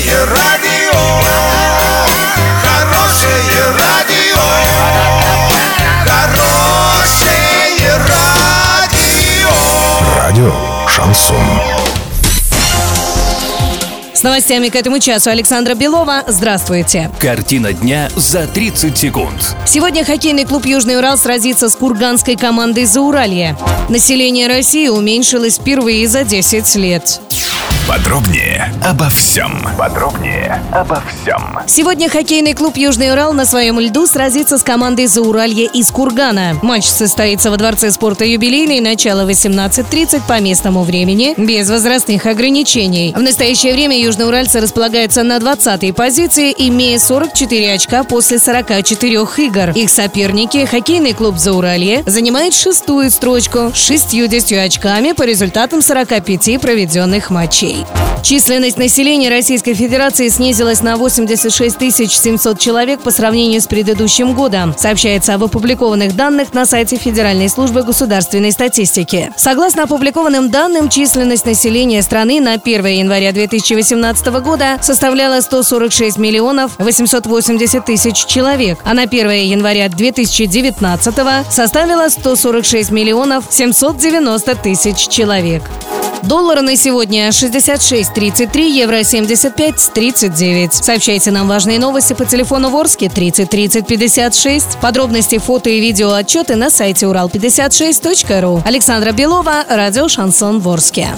Хорошее радио, хорошее радио, хорошее радио. Радио Шансон. С новостями к этому часу Александра Белова. Здравствуйте. Картина дня за 30 секунд. Сегодня хоккейный клуб «Южный Урал» сразится с курганской командой «Зауралье». Население России уменьшилось впервые за 10 лет. Подробнее обо всем. Подробнее обо всем. Сегодня хоккейный клуб «Южный Урал» на своем льду сразится с командой «Зауралье» из Кургана. Матч состоится во Дворце спорта «Юбилейный» начало 18.30 по местному времени, без возрастных ограничений. В настоящее время южноуральцы располагаются на 20-й позиции, имея 44 очка после 44 игр. Их соперники, хоккейный клуб «Зауралье», занимает шестую строчку с 60 очками по результатам 45 проведенных матчей. Численность населения Российской Федерации снизилась на 86 700 человек по сравнению с предыдущим годом, сообщается об опубликованных данных на сайте Федеральной службы государственной статистики. Согласно опубликованным данным, численность населения страны на 1 января 2018 года составляла 146 миллионов 880 тысяч человек, а на 1 января 2019 составила 146 миллионов 790 тысяч человек. Доллар на сегодня 66.33, евро 75.39. Сообщайте нам важные новости по телефону Ворске 30 30 56. Подробности, фото и видео отчеты на сайте урал56.ру. Александра Белова, радио «Шансон Ворске».